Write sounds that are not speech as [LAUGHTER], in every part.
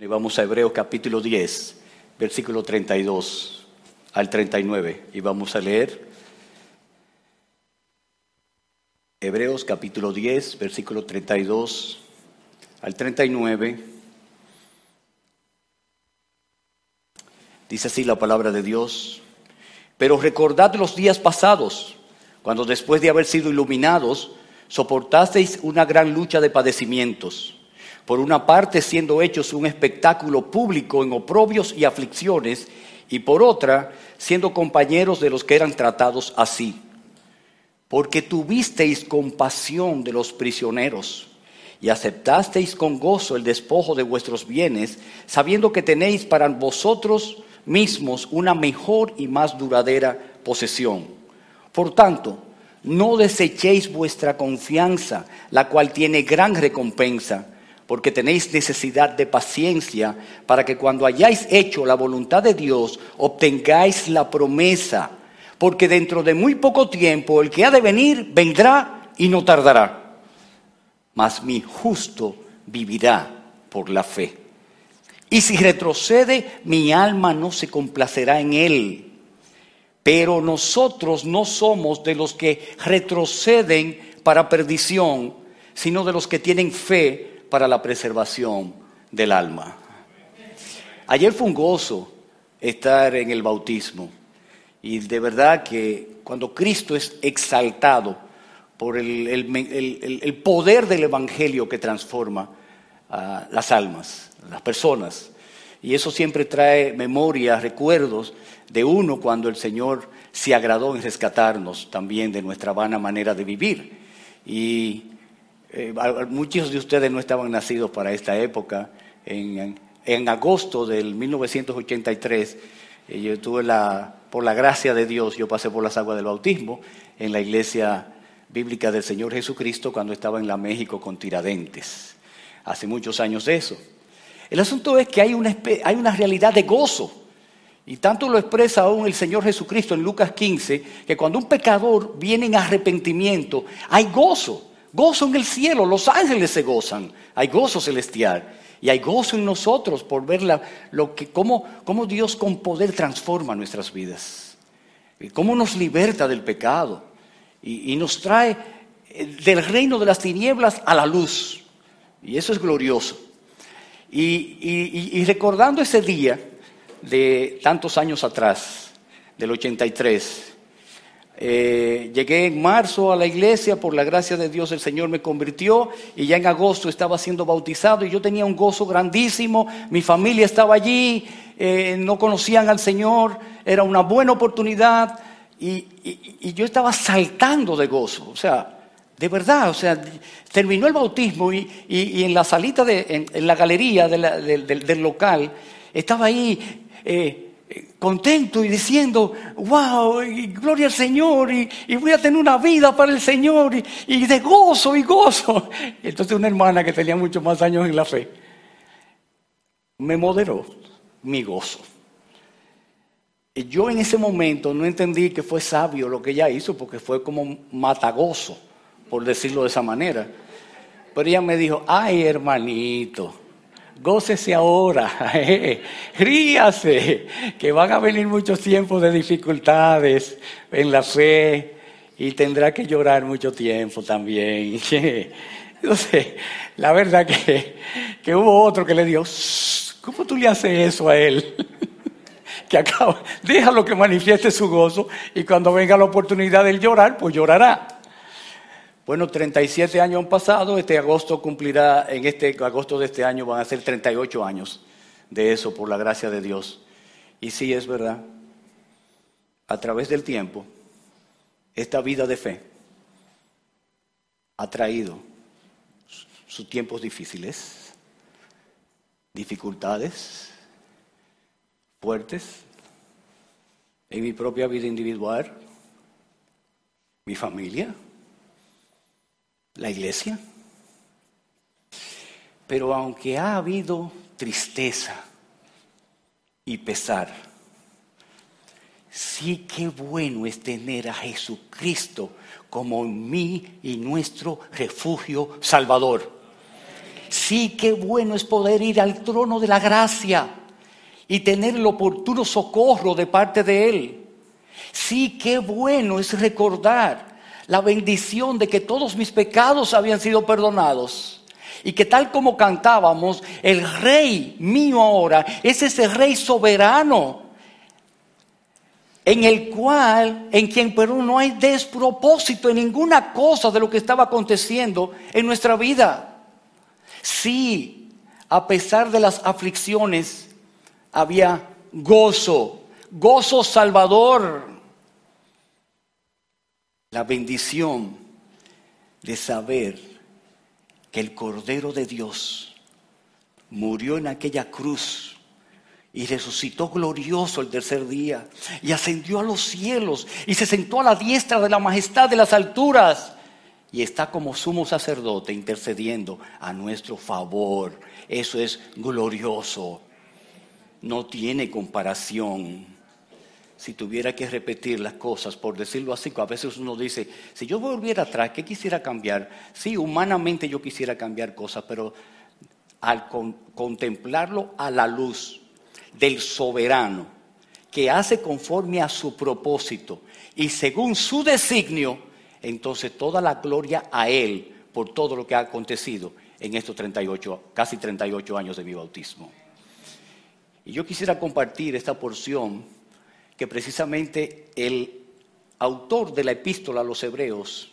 Y vamos a Hebreos capítulo 10, versículo 32 al 39. Y vamos a leer Hebreos capítulo 10, versículo 32 al 39. Dice así la palabra de Dios. Pero recordad los días pasados, cuando después de haber sido iluminados, soportasteis una gran lucha de padecimientos por una parte siendo hechos un espectáculo público en oprobios y aflicciones, y por otra siendo compañeros de los que eran tratados así. Porque tuvisteis compasión de los prisioneros y aceptasteis con gozo el despojo de vuestros bienes, sabiendo que tenéis para vosotros mismos una mejor y más duradera posesión. Por tanto, no desechéis vuestra confianza, la cual tiene gran recompensa porque tenéis necesidad de paciencia para que cuando hayáis hecho la voluntad de Dios obtengáis la promesa, porque dentro de muy poco tiempo el que ha de venir vendrá y no tardará, mas mi justo vivirá por la fe. Y si retrocede, mi alma no se complacerá en él. Pero nosotros no somos de los que retroceden para perdición, sino de los que tienen fe para la preservación del alma. Ayer fue un gozo estar en el bautismo y de verdad que cuando Cristo es exaltado por el, poder del Evangelio que transforma a las almas, las personas, y eso siempre trae memoria, recuerdos de uno cuando el Señor se agradó en rescatarnos también de nuestra vana manera de vivir. Y eh, muchos de ustedes no estaban nacidos para esta época. En, agosto del 1983, eh, yo tuve la, por la gracia de Dios, yo pasé por las aguas del bautismo en la iglesia bíblica del Señor Jesucristo cuando estaba en la México con Tiradentes. Hace muchos años de eso. El asunto es que hay una, hay una realidad de gozo. Y tanto lo expresa aún el Señor Jesucristo en Lucas 15, que cuando un pecador viene en arrepentimiento, hay gozo. Gozo en el cielo, los ángeles se gozan, hay gozo celestial. Y hay gozo en nosotros por ver lo que, cómo, cómo Dios con poder transforma nuestras vidas. Y cómo nos liberta del pecado. Y, nos trae eh, del reino de las tinieblas a la luz. Y eso es glorioso. Y, y recordando ese día de tantos años atrás, del 83, eh, llegué en marzo a la iglesia, por la gracia de Dios el Señor me convirtió y ya en agosto estaba siendo bautizado y yo tenía un gozo grandísimo, mi familia estaba allí, eh, no conocían al Señor, era una buena oportunidad y, yo estaba saltando de gozo, o sea, de verdad, o sea, terminó el bautismo y, en la salita, de, en, la galería del, local, estaba ahí... Eh, contento y diciendo, wow, gloria al Señor, y, voy a tener una vida para el Señor, y, de gozo y gozo. [LAUGHS] entonces una hermana que tenía muchos más años en la fe, me moderó mi gozo. Y yo en ese momento no entendí que fue sabio lo que ella hizo, porque fue como matagozo, por decirlo de esa manera. Pero ella me dijo, ay hermanito, gócese ahora, [LAUGHS] ríase, que van a venir muchos tiempos de dificultades en la fe y tendrá que llorar mucho tiempo también. [LAUGHS] Entonces, la verdad que, que hubo otro que le dio, ¿cómo tú le haces eso a él? [LAUGHS] que acaba, déjalo que manifieste su gozo y cuando venga la oportunidad de llorar, pues llorará. Bueno, 37 años han pasado, este agosto cumplirá, en este agosto de este año van a ser 38 años de eso, por la gracia de Dios. Y sí es verdad, a través del tiempo, esta vida de fe ha traído sus tiempos difíciles, dificultades fuertes en mi propia vida individual, mi familia la iglesia. Pero aunque ha habido tristeza y pesar, sí que bueno es tener a Jesucristo como mi y nuestro refugio salvador Sí, qué bueno es poder ir al trono de la gracia y tener el oportuno socorro de parte de Él. Sí, qué bueno es recordar la bendición de que todos mis pecados habían sido perdonados. Y que tal como cantábamos, el rey mío ahora es ese rey soberano en el cual, en quien Perú no hay despropósito en ninguna cosa de lo que estaba aconteciendo en nuestra vida. Sí, a pesar de las aflicciones, había gozo, gozo salvador. La bendición de saber que el Cordero de Dios murió en aquella cruz y resucitó glorioso el tercer día y ascendió a los cielos y se sentó a la diestra de la majestad de las alturas y está como sumo sacerdote intercediendo a nuestro favor. Eso es glorioso no tiene comparación. Si tuviera que repetir las cosas, por decirlo así, a veces uno dice, si yo volviera atrás, ¿qué quisiera cambiar? Sí, humanamente yo quisiera cambiar cosas, pero al contemplarlo a la luz del soberano, que hace conforme a su propósito y según su designio, entonces toda la gloria a Él por todo lo que ha acontecido en estos 38, casi 38 años de mi bautismo. Y yo quisiera compartir esta porción que precisamente el autor de la epístola a los hebreos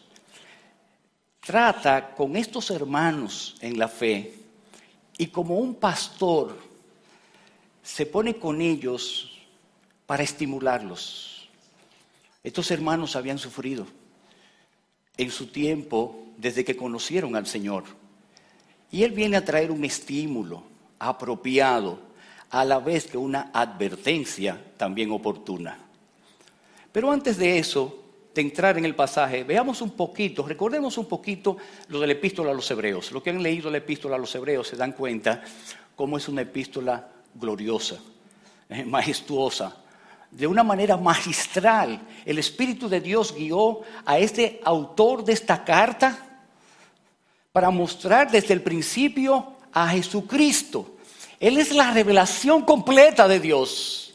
trata con estos hermanos en la fe y como un pastor se pone con ellos para estimularlos. Estos hermanos habían sufrido en su tiempo desde que conocieron al Señor. Y Él viene a traer un estímulo apropiado a la vez que una advertencia también oportuna. Pero antes de eso, de entrar en el pasaje, veamos un poquito, recordemos un poquito lo de la epístola a los hebreos. Los que han leído la epístola a los hebreos se dan cuenta cómo es una epístola gloriosa, eh, majestuosa, de una manera magistral. El Espíritu de Dios guió a este autor de esta carta para mostrar desde el principio a Jesucristo él es la revelación completa de Dios.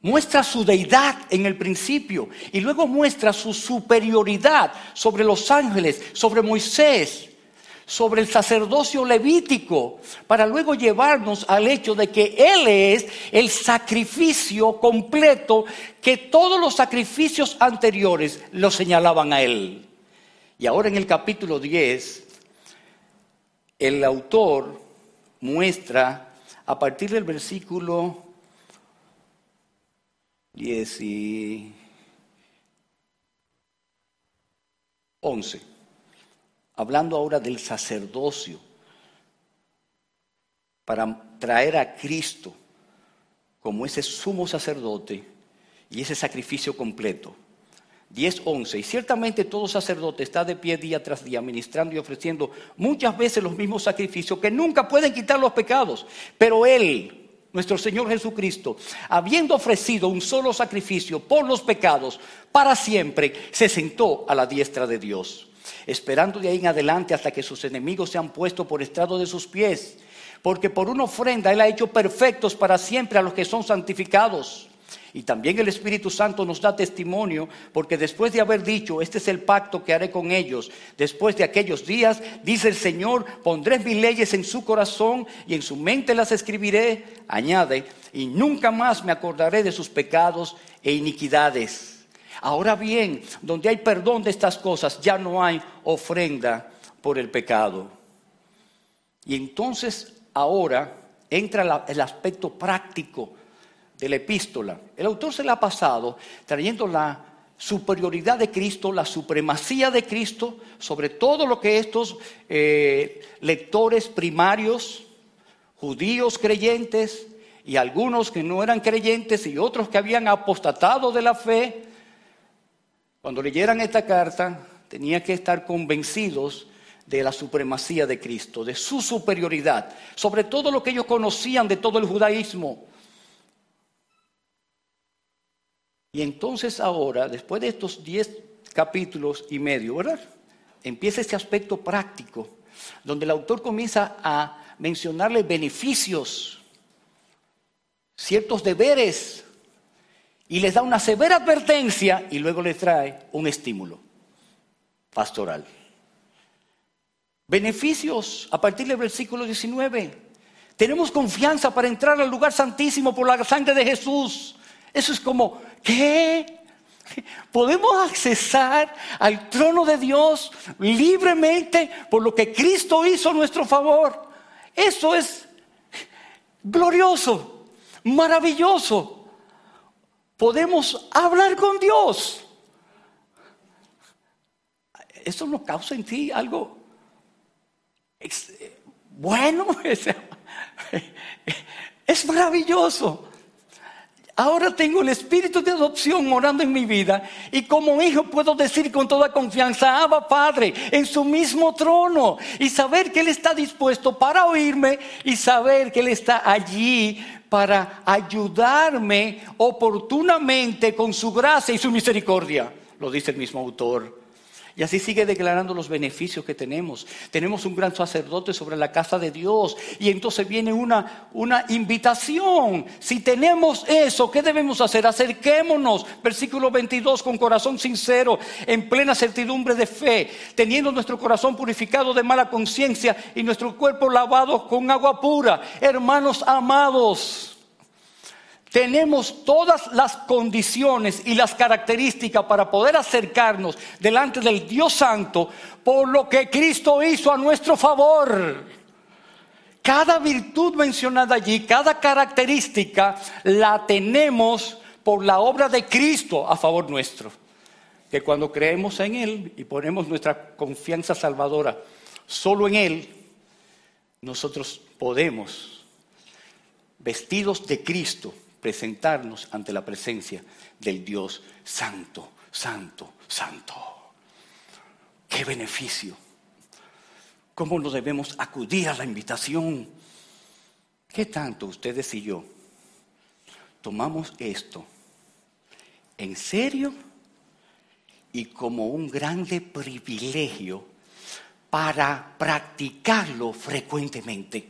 Muestra su deidad en el principio y luego muestra su superioridad sobre los ángeles, sobre Moisés, sobre el sacerdocio levítico, para luego llevarnos al hecho de que Él es el sacrificio completo que todos los sacrificios anteriores lo señalaban a Él. Y ahora en el capítulo 10, el autor muestra a partir del versículo 10 y 11, hablando ahora del sacerdocio, para traer a Cristo como ese sumo sacerdote y ese sacrificio completo. 10, 11. Y ciertamente todo sacerdote está de pie día tras día, ministrando y ofreciendo muchas veces los mismos sacrificios que nunca pueden quitar los pecados. Pero Él, nuestro Señor Jesucristo, habiendo ofrecido un solo sacrificio por los pecados para siempre, se sentó a la diestra de Dios, esperando de ahí en adelante hasta que sus enemigos se han puesto por estrado de sus pies. Porque por una ofrenda Él ha hecho perfectos para siempre a los que son santificados. Y también el Espíritu Santo nos da testimonio, porque después de haber dicho, este es el pacto que haré con ellos, después de aquellos días, dice el Señor, pondré mis leyes en su corazón y en su mente las escribiré, añade, y nunca más me acordaré de sus pecados e iniquidades. Ahora bien, donde hay perdón de estas cosas, ya no hay ofrenda por el pecado. Y entonces ahora entra el aspecto práctico de la epístola. El autor se la ha pasado trayendo la superioridad de Cristo, la supremacía de Cristo sobre todo lo que estos eh, lectores primarios, judíos creyentes y algunos que no eran creyentes y otros que habían apostatado de la fe, cuando leyeran esta carta tenían que estar convencidos de la supremacía de Cristo, de su superioridad, sobre todo lo que ellos conocían de todo el judaísmo Y entonces ahora, después de estos diez capítulos y medio, ¿verdad? Empieza este aspecto práctico donde el autor comienza a mencionarle beneficios, ciertos deberes, y les da una severa advertencia y luego les trae un estímulo pastoral. Beneficios a partir del versículo 19. Tenemos confianza para entrar al lugar santísimo por la sangre de Jesús. Eso es como, ¿qué? Podemos accesar al trono de Dios libremente por lo que Cristo hizo a nuestro favor. Eso es glorioso, maravilloso. Podemos hablar con Dios. Eso no causa en ti algo bueno, [LAUGHS] es maravilloso. Ahora tengo el espíritu de adopción morando en mi vida y como hijo puedo decir con toda confianza, Abba Padre, en su mismo trono y saber que Él está dispuesto para oírme y saber que Él está allí para ayudarme oportunamente con su gracia y su misericordia. Lo dice el mismo autor. Y así sigue declarando los beneficios que tenemos. Tenemos un gran sacerdote sobre la casa de Dios. Y entonces viene una, una invitación. Si tenemos eso, ¿qué debemos hacer? Acerquémonos, versículo 22, con corazón sincero, en plena certidumbre de fe, teniendo nuestro corazón purificado de mala conciencia y nuestro cuerpo lavado con agua pura. Hermanos amados tenemos todas las condiciones y las características para poder acercarnos delante del Dios Santo por lo que Cristo hizo a nuestro favor. Cada virtud mencionada allí, cada característica la tenemos por la obra de Cristo a favor nuestro. Que cuando creemos en Él y ponemos nuestra confianza salvadora solo en Él, nosotros podemos, vestidos de Cristo, presentarnos ante la presencia del Dios santo, santo, santo. ¡Qué beneficio! ¿Cómo nos debemos acudir a la invitación? ¿Qué tanto ustedes y yo tomamos esto en serio y como un grande privilegio para practicarlo frecuentemente,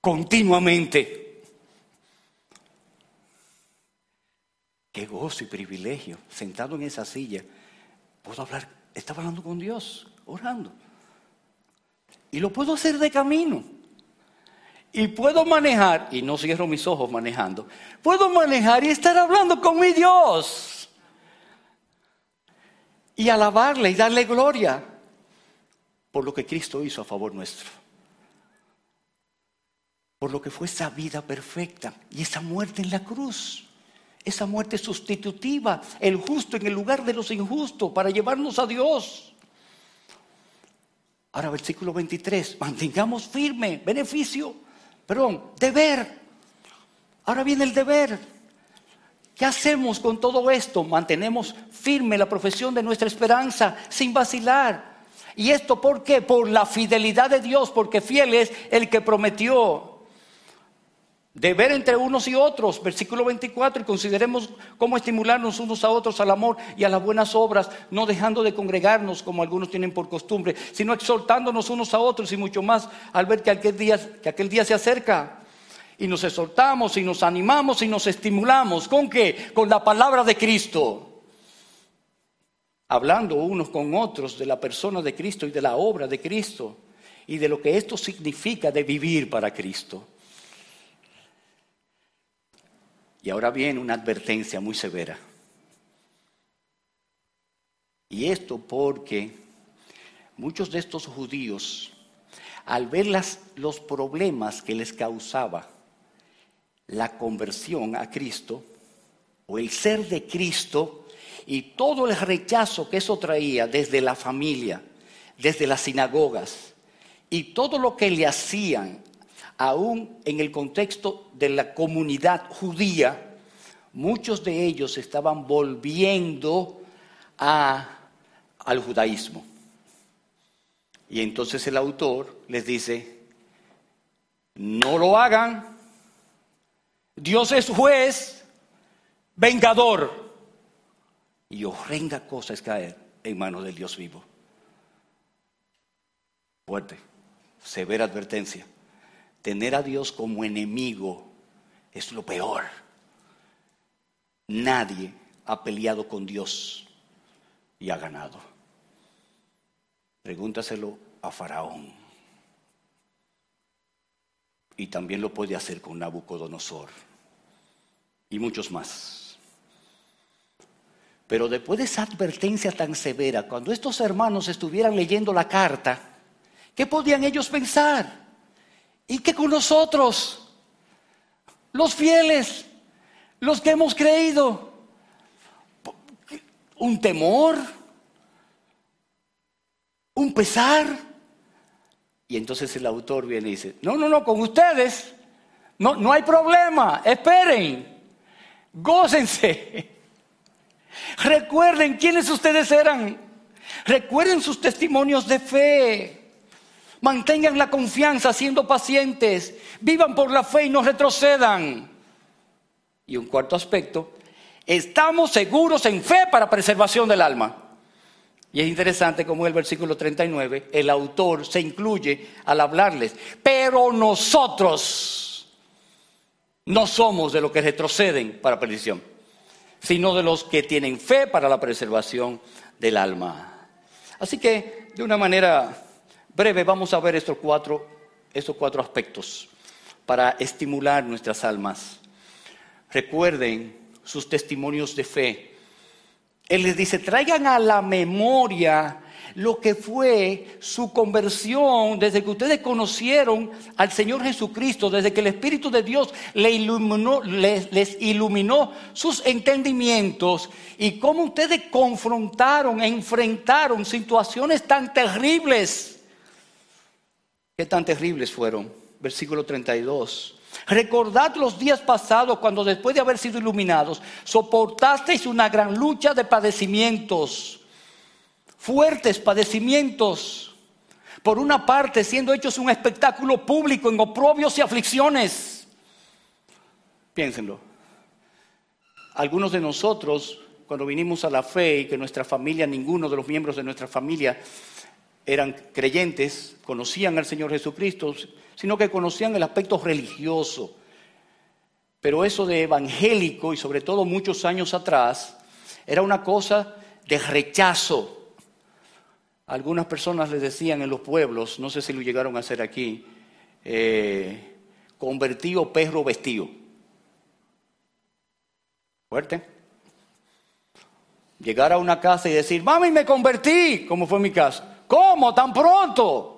continuamente? Qué gozo y privilegio. Sentado en esa silla, puedo hablar, estaba hablando con Dios, orando. Y lo puedo hacer de camino. Y puedo manejar, y no cierro mis ojos manejando, puedo manejar y estar hablando con mi Dios. Y alabarle y darle gloria por lo que Cristo hizo a favor nuestro. Por lo que fue esa vida perfecta y esa muerte en la cruz esa muerte sustitutiva, el justo en el lugar de los injustos, para llevarnos a Dios. Ahora, versículo 23, mantengamos firme, beneficio, perdón, deber. Ahora viene el deber. ¿Qué hacemos con todo esto? Mantenemos firme la profesión de nuestra esperanza sin vacilar. ¿Y esto por qué? Por la fidelidad de Dios, porque fiel es el que prometió ver entre unos y otros, versículo 24, y consideremos cómo estimularnos unos a otros al amor y a las buenas obras, no dejando de congregarnos como algunos tienen por costumbre, sino exhortándonos unos a otros y mucho más al ver que aquel día, que aquel día se acerca. Y nos exhortamos y nos animamos y nos estimulamos. ¿Con qué? Con la palabra de Cristo. Hablando unos con otros de la persona de Cristo y de la obra de Cristo y de lo que esto significa de vivir para Cristo. Y ahora viene una advertencia muy severa. Y esto porque muchos de estos judíos, al ver los problemas que les causaba la conversión a Cristo, o el ser de Cristo, y todo el rechazo que eso traía desde la familia, desde las sinagogas, y todo lo que le hacían aún en el contexto de la comunidad judía, muchos de ellos estaban volviendo al judaísmo. Y entonces el autor les dice, no lo hagan, Dios es juez, vengador, y horrenda cosa es caer en manos del Dios vivo. Fuerte, severa advertencia. Tener a Dios como enemigo es lo peor. Nadie ha peleado con Dios y ha ganado. Pregúntaselo a Faraón. Y también lo puede hacer con Nabucodonosor y muchos más. Pero después de esa advertencia tan severa, cuando estos hermanos estuvieran leyendo la carta, ¿qué podían ellos pensar? ¿Y qué con nosotros? Los fieles, los que hemos creído. ¿Un temor? ¿Un pesar? Y entonces el autor viene y dice, no, no, no, con ustedes no, no hay problema, esperen. Gócense. [LAUGHS] Recuerden quiénes ustedes eran. Recuerden sus testimonios de fe. Mantengan la confianza siendo pacientes. Vivan por la fe y no retrocedan. Y un cuarto aspecto, estamos seguros en fe para preservación del alma. Y es interesante como el versículo 39, el autor se incluye al hablarles, pero nosotros no somos de los que retroceden para perdición, sino de los que tienen fe para la preservación del alma. Así que, de una manera breve, vamos a ver estos cuatro, estos cuatro aspectos para estimular nuestras almas. Recuerden sus testimonios de fe. Él les dice, traigan a la memoria lo que fue su conversión desde que ustedes conocieron al Señor Jesucristo, desde que el Espíritu de Dios les iluminó, sus entendimientos y cómo ustedes confrontaron, e enfrentaron situaciones tan terribles. ¿Qué tan terribles fueron? Versículo 32. Recordad los días pasados cuando después de haber sido iluminados soportasteis una gran lucha de padecimientos fuertes padecimientos, por una parte siendo hechos un espectáculo público en oprobios y aflicciones. Piénsenlo. Algunos de nosotros, cuando vinimos a la fe y que nuestra familia, ninguno de los miembros de nuestra familia eran creyentes, conocían al Señor Jesucristo, sino que conocían el aspecto religioso. Pero eso de evangélico, y sobre todo muchos años atrás, era una cosa de rechazo algunas personas les decían en los pueblos, no sé si lo llegaron a hacer aquí, eh, convertido perro vestido. Fuerte. Llegar a una casa y decir, mami, me convertí, como fue mi caso. ¿Cómo? ¿Tan pronto?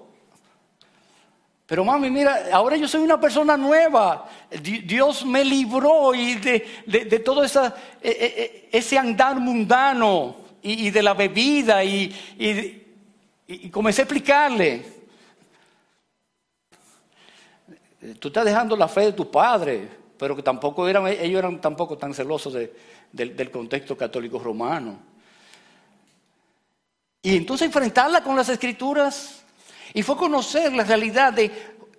Pero mami, mira, ahora yo soy una persona nueva. Dios me libró y de, todo esa, e, e, e, ese andar mundano y, de la bebida y, comencé a explicarle, tú estás dejando la fe de tu padre, pero que tampoco eran, ellos eran tampoco tan celosos del contexto católico romano. Y entonces enfrentarla con las escrituras. Y fue conocer la realidad de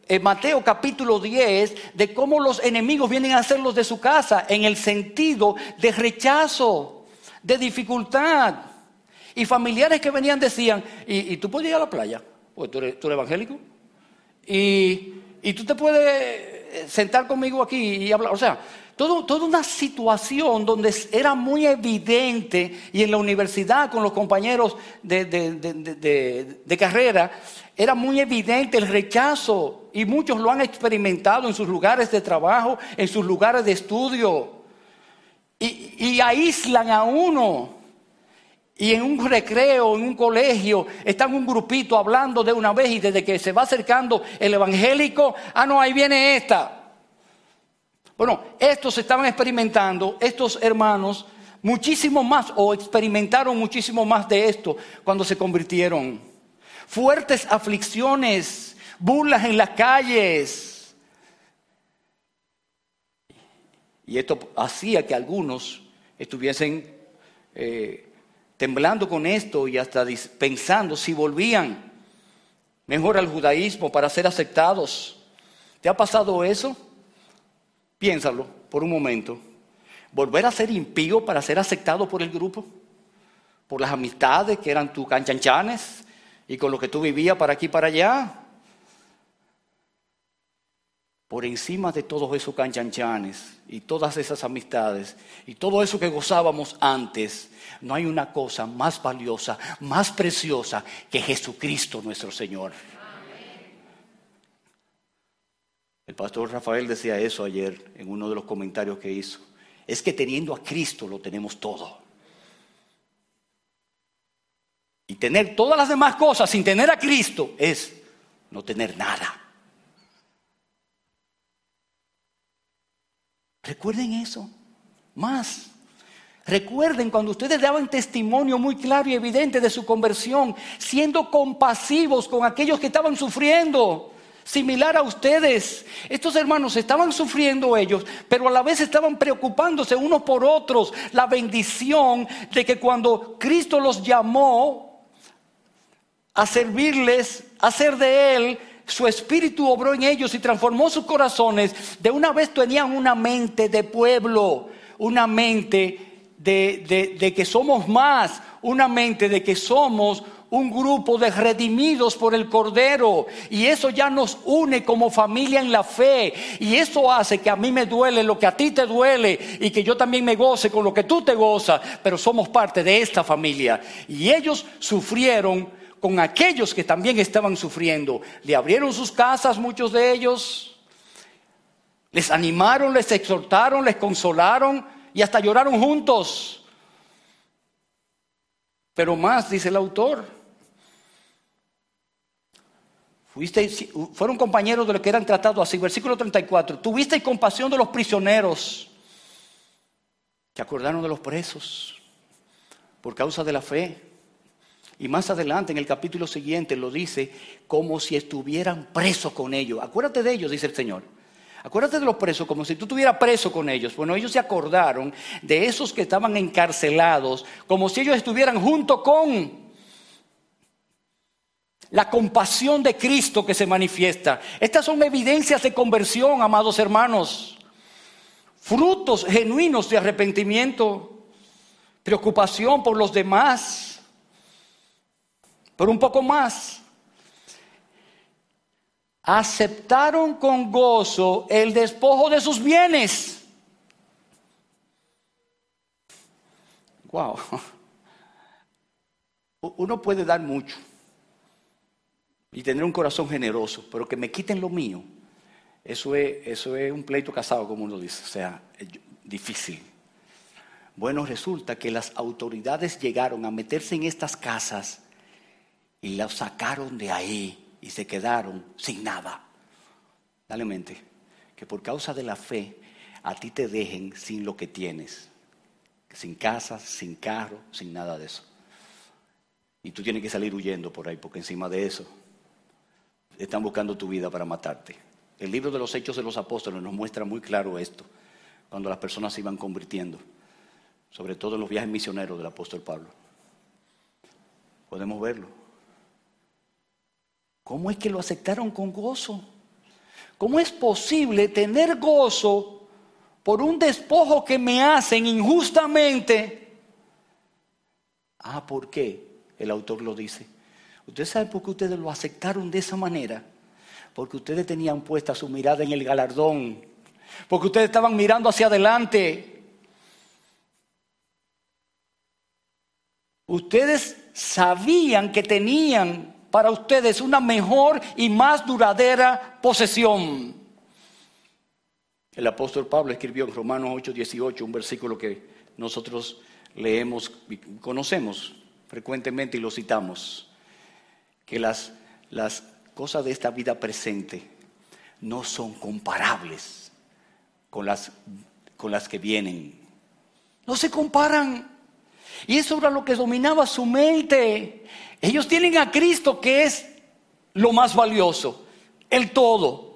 eh, Mateo capítulo 10, de cómo los enemigos vienen a hacerlos de su casa, en el sentido de rechazo, de dificultad. Y familiares que venían decían, ¿y, tú puedes ir a la playa? Pues tú eres, evangélico. Y, tú te puedes eh, sentar conmigo aquí y hablar. O sea, todo, toda una situación donde era muy evidente y en la universidad con los compañeros de, carrera era muy evidente el rechazo y muchos lo han experimentado en sus lugares de trabajo, en sus lugares de estudio y aíslan a uno y en un recreo, en un colegio, están un grupito hablando de una vez y desde que se va acercando el evangélico, ah, no, ahí viene esta. Bueno, estos estaban experimentando, estos hermanos, muchísimo más, o experimentaron muchísimo más de esto cuando se convirtieron. Fuertes aflicciones, burlas en las calles. Y esto hacía que algunos estuviesen... Eh, temblando con esto y hasta pensando si volvían mejor al judaísmo para ser aceptados. ¿Te ha pasado eso? Piénsalo por un momento. ¿Volver a ser impío para ser aceptado por el grupo? ¿Por las amistades que eran tus canchanchanes y con lo que tú vivías para aquí y para allá. Por encima de todos esos canchanchanes y todas esas amistades y todo eso que gozábamos antes, no hay una cosa más valiosa, más preciosa que Jesucristo nuestro Señor. El pastor Rafael decía eso ayer en uno de los comentarios que hizo. Es que teniendo a Cristo lo tenemos todo. Y tener todas las demás cosas sin tener a Cristo es no tener nada. Recuerden eso. Más. Recuerden cuando ustedes daban testimonio muy claro y evidente de su conversión, siendo compasivos con aquellos que estaban sufriendo similar a ustedes. Estos hermanos estaban sufriendo ellos, pero a la vez estaban preocupándose unos por otros. La bendición de que cuando Cristo los llamó a servirles, a ser de Él, su espíritu obró en ellos y transformó sus corazones. De una vez tenían una mente de pueblo, una mente de, de que somos más, una mente de que somos un grupo de redimidos por el Cordero. Y eso ya nos une como familia en la fe. Y eso hace que a mí me duele lo que a ti te duele y que yo también me goce con lo que tú te gozas. Pero somos parte de esta familia. Y ellos sufrieron con aquellos que también estaban sufriendo. Le abrieron sus casas, muchos de ellos. Les animaron, les exhortaron, les consolaron y hasta lloraron juntos. Pero más, dice el autor, fueron compañeros de los que eran tratados así. Versículo 34. Tuviste compasión de los prisioneros. que acordaron de los presos por causa de la fe. Y más adelante en el capítulo siguiente lo dice como si estuvieran presos con ellos. Acuérdate de ellos, dice el Señor. Acuérdate de los presos como si tú estuvieras preso con ellos. Bueno, ellos se acordaron de esos que estaban encarcelados como si ellos estuvieran junto con la compasión de Cristo que se manifiesta. Estas son evidencias de conversión, amados hermanos. Frutos genuinos de arrepentimiento, preocupación por los demás. Pero un poco más. Aceptaron con gozo el despojo de sus bienes. Wow. [LAUGHS] Uno puede dar mucho y tener un corazón generoso, pero que me quiten lo mío, eso es, eso es un pleito casado, como uno dice, o sea, difícil. Bueno, resulta que las autoridades llegaron a meterse en estas casas y las sacaron de ahí y se quedaron sin nada. Dale mente, que por causa de la fe a ti te dejen sin lo que tienes, sin casa, sin carro, sin nada de eso. Y tú tienes que salir huyendo por ahí, porque encima de eso están buscando tu vida para matarte. El libro de los Hechos de los Apóstoles nos muestra muy claro esto, cuando las personas se iban convirtiendo, sobre todo en los viajes misioneros del apóstol Pablo. Podemos verlo. ¿Cómo es que lo aceptaron con gozo? ¿Cómo es posible tener gozo por un despojo que me hacen injustamente? Ah, ¿por qué? El autor lo dice ¿Usted sabe por qué ustedes lo aceptaron de esa manera? Porque ustedes tenían puesta su mirada en el galardón. Porque ustedes estaban mirando hacia adelante. Ustedes sabían que tenían para ustedes una mejor y más duradera posesión. El apóstol Pablo escribió en Romanos 8:18 un versículo que nosotros leemos y conocemos frecuentemente y lo citamos que las, las cosas de esta vida presente no son comparables con las, con las que vienen. No se comparan. Y eso era lo que dominaba su mente. Ellos tienen a Cristo que es lo más valioso, el todo.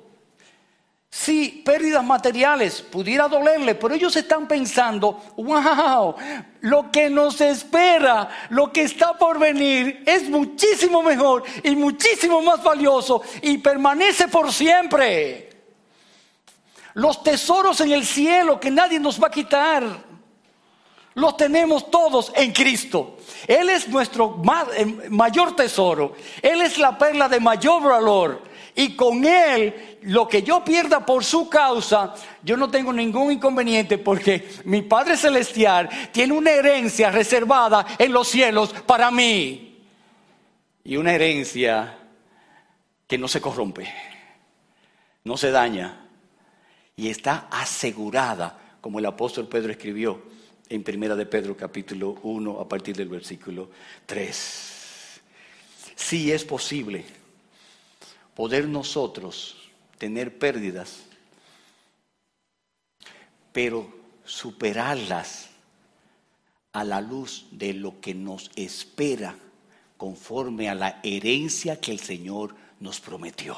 Sí, pérdidas materiales, pudiera dolerle, pero ellos están pensando, wow, lo que nos espera, lo que está por venir es muchísimo mejor y muchísimo más valioso y permanece por siempre. Los tesoros en el cielo que nadie nos va a quitar. Los tenemos todos en Cristo. Él es nuestro eh, mayor tesoro. Él es la perla de mayor valor. Y con Él, lo que yo pierda por su causa, yo no tengo ningún inconveniente porque mi Padre Celestial tiene una herencia reservada en los cielos para mí. Y una herencia que no se corrompe, no se daña y está asegurada, como el apóstol Pedro escribió en Primera de Pedro capítulo 1 a partir del versículo 3. Si es posible poder nosotros tener pérdidas, pero superarlas a la luz de lo que nos espera conforme a la herencia que el Señor nos prometió.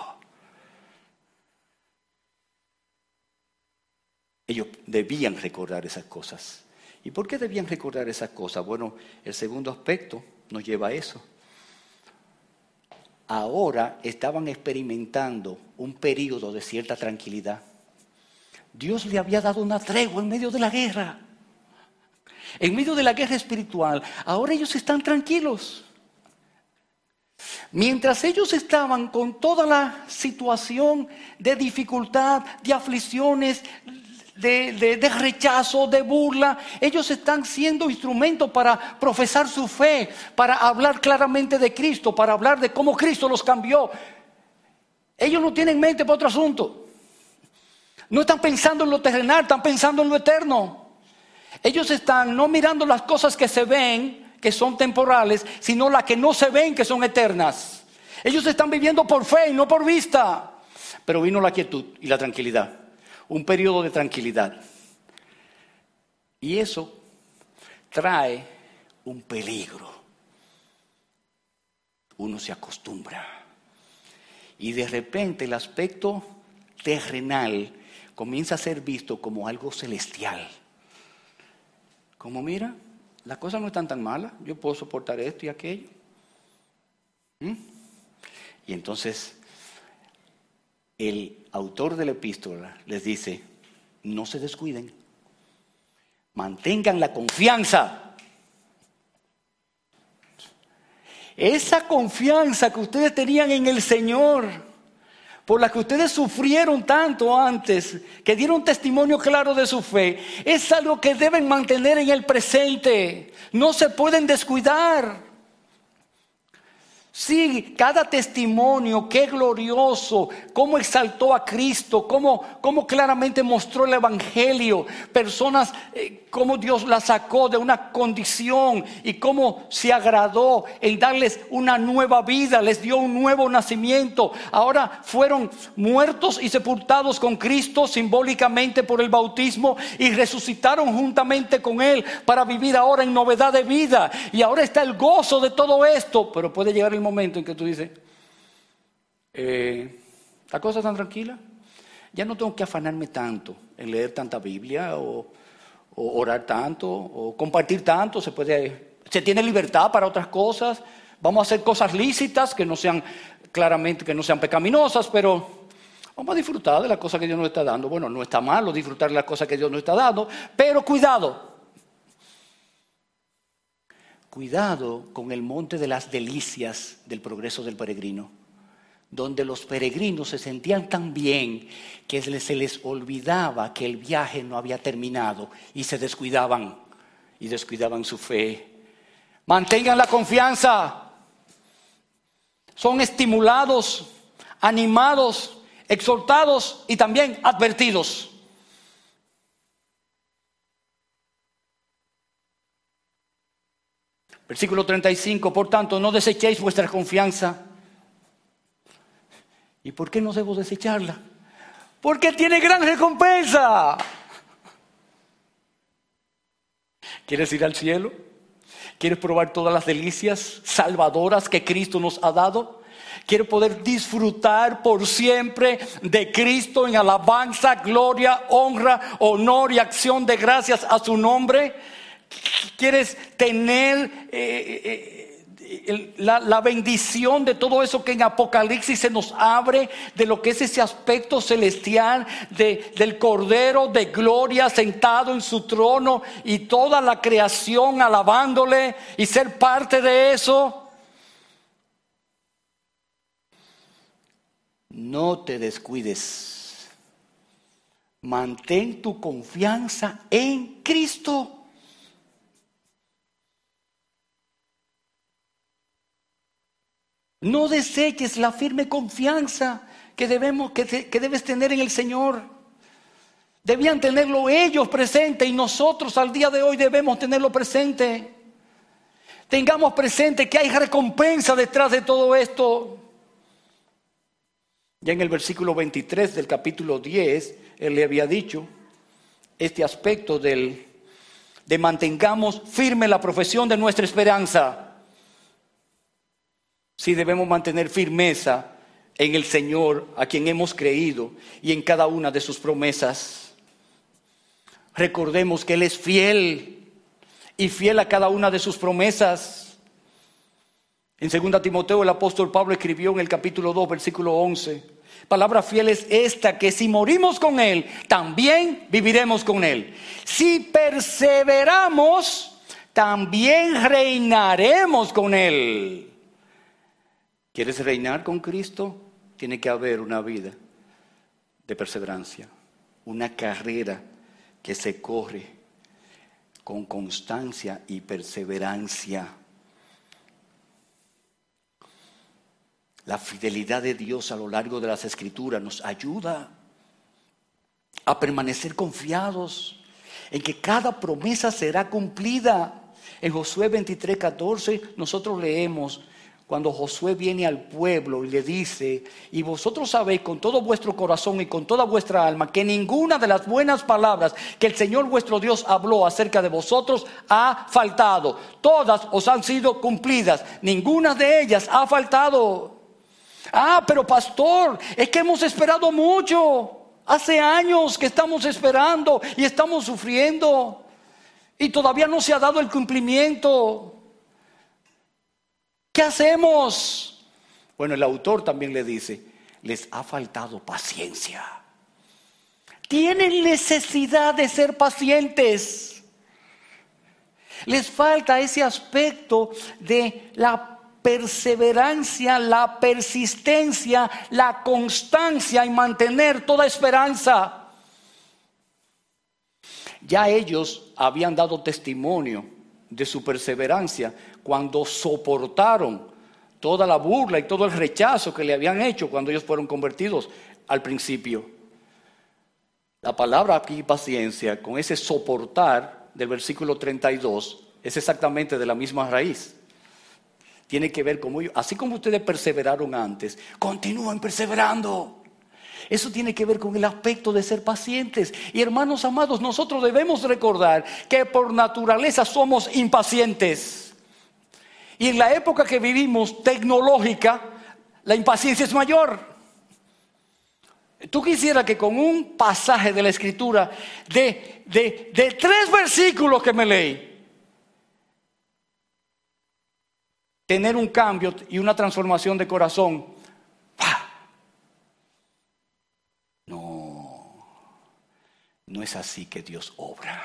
Ellos debían recordar esas cosas. ¿Y por qué debían recordar esas cosas? Bueno, el segundo aspecto nos lleva a eso. Ahora estaban experimentando un periodo de cierta tranquilidad. Dios le había dado una tregua en medio de la guerra. En medio de la guerra espiritual. Ahora ellos están tranquilos. Mientras ellos estaban con toda la situación de dificultad, de aflicciones, de, rechazo, de burla. Ellos están siendo instrumentos para profesar su fe, para hablar claramente de Cristo, para hablar de cómo Cristo los cambió. Ellos no tienen mente para otro asunto. No están pensando en lo terrenal, están pensando en lo eterno. Ellos están no mirando las cosas que se ven, que son temporales, sino las que no se ven, que son eternas. Ellos están viviendo por fe y no por vista. Pero vino la quietud y la tranquilidad un periodo de tranquilidad. Y eso trae un peligro. Uno se acostumbra. Y de repente el aspecto terrenal comienza a ser visto como algo celestial. Como mira, las cosas no están tan malas, yo puedo soportar esto y aquello. ¿Mm? Y entonces el autor de la epístola les dice, no se descuiden, mantengan la confianza. Esa confianza que ustedes tenían en el Señor, por la que ustedes sufrieron tanto antes, que dieron testimonio claro de su fe, es algo que deben mantener en el presente. No se pueden descuidar. Sí, cada testimonio, qué glorioso, cómo exaltó a Cristo, cómo, cómo claramente mostró el Evangelio, personas, eh, cómo Dios las sacó de una condición y cómo se agradó en darles una nueva vida, les dio un nuevo nacimiento. Ahora fueron muertos y sepultados con Cristo simbólicamente por el bautismo y resucitaron juntamente con Él para vivir ahora en novedad de vida. Y ahora está el gozo de todo esto, pero puede llegar el momento en que tú dices, eh, la cosa tan tranquila, ya no tengo que afanarme tanto en leer tanta Biblia o, orar tanto o compartir tanto, se puede, se tiene libertad para otras cosas, vamos a hacer cosas lícitas que no sean claramente, que no sean pecaminosas, pero Vamos a disfrutar de las cosas que Dios nos está dando. Bueno, no está malo disfrutar de las cosas que Dios nos está dando, pero cuidado, Cuidado con el monte de las delicias del progreso del peregrino, donde los peregrinos se sentían tan bien que se les olvidaba que el viaje no había terminado y se descuidaban y descuidaban su fe. Mantengan la confianza. Son estimulados, animados, exhortados y también advertidos. Versículo 35, por tanto, no desechéis vuestra confianza. ¿Y por qué no debo desecharla? Porque tiene gran recompensa. ¿Quieres ir al cielo? ¿Quieres probar todas las delicias salvadoras que Cristo nos ha dado? ¿Quieres poder disfrutar por siempre de Cristo en alabanza, gloria, honra, honor y acción de gracias a su nombre? ¿Quieres tener eh, eh, la, bendición de todo eso que en Apocalipsis se nos abre, de lo que es ese aspecto celestial de, del Cordero de gloria sentado en su trono y toda la creación alabándole y ser parte de eso. No te descuides. Mantén tu confianza en Cristo. No deseches la firme confianza que, debemos, que, debes tener en el Señor. Debían tenerlo ellos presente y nosotros al día de hoy debemos tenerlo presente. Tengamos presente que hay recompensa detrás de todo esto. Ya en el versículo 23 del capítulo 10, él le había dicho este aspecto del, de mantengamos firme la profesión de nuestra esperanza. Si debemos mantener firmeza en el Señor a quien hemos creído y en cada una de sus promesas. Recordemos que Él es fiel y fiel a cada una de sus promesas. En 2 Timoteo el apóstol Pablo escribió en el capítulo 2, versículo 11, palabra fiel es esta, que si morimos con Él, también viviremos con Él. Si perseveramos, también reinaremos con Él. ¿Quieres reinar con Cristo? Tiene que haber una vida de perseverancia, una carrera que se corre con constancia y perseverancia. La fidelidad de Dios a lo largo de las escrituras nos ayuda a permanecer confiados en que cada promesa será cumplida. En Josué 23, 14 nosotros leemos, cuando Josué viene al pueblo y le dice, y vosotros sabéis con todo vuestro corazón y con toda vuestra alma que ninguna de las buenas palabras que el Señor vuestro Dios habló acerca de vosotros ha faltado. Todas os han sido cumplidas, ninguna de ellas ha faltado. Ah, pero pastor, es que hemos esperado mucho. Hace años que estamos esperando y estamos sufriendo. Y todavía no se ha dado el cumplimiento. ¿Qué hacemos? Bueno, el autor también le dice, les ha faltado paciencia. Tienen necesidad de ser pacientes. Les falta ese aspecto de la perseverancia, la persistencia, la constancia y mantener toda esperanza. Ya ellos habían dado testimonio de su perseverancia cuando soportaron toda la burla y todo el rechazo que le habían hecho cuando ellos fueron convertidos al principio. La palabra aquí, paciencia, con ese soportar del versículo 32, es exactamente de la misma raíz. Tiene que ver con ellos, así como ustedes perseveraron antes, continúen perseverando. Eso tiene que ver con el aspecto de ser pacientes. Y hermanos amados, nosotros debemos recordar que por naturaleza somos impacientes. Y en la época que vivimos tecnológica, la impaciencia es mayor. Tú quisieras que con un pasaje de la escritura de, de tres versículos que me leí, tener un cambio y una transformación de corazón No es así que Dios obra.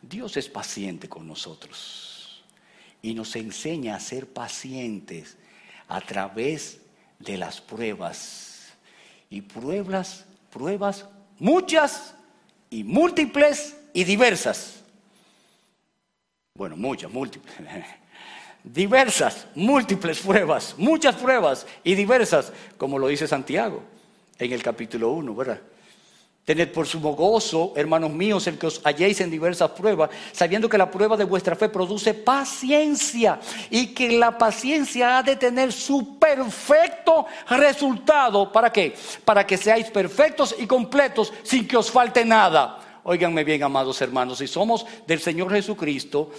Dios es paciente con nosotros y nos enseña a ser pacientes a través de las pruebas. Y pruebas, pruebas muchas y múltiples y diversas. Bueno, muchas, múltiples. [LAUGHS] diversas, múltiples pruebas, muchas pruebas y diversas, como lo dice Santiago en el capítulo 1, ¿verdad? Tened por sumo gozo, hermanos míos, el que os halléis en diversas pruebas, sabiendo que la prueba de vuestra fe produce paciencia y que la paciencia ha de tener su perfecto resultado. ¿Para qué? Para que seáis perfectos y completos sin que os falte nada. Óiganme bien, amados hermanos, si somos del Señor Jesucristo,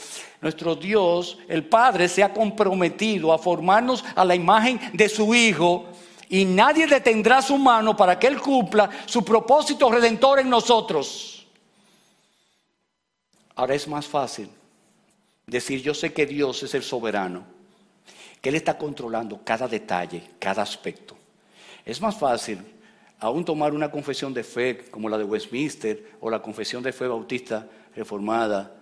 nuestro Dios, el Padre, se ha comprometido a formarnos a la imagen de su Hijo y nadie detendrá su mano para que Él cumpla su propósito redentor en nosotros. Ahora es más fácil Decir, yo sé que Dios es el soberano, que Él está controlando cada detalle, cada aspecto. Es más fácil aún tomar una confesión de fe como la de Westminster o la confesión de fe bautista reformada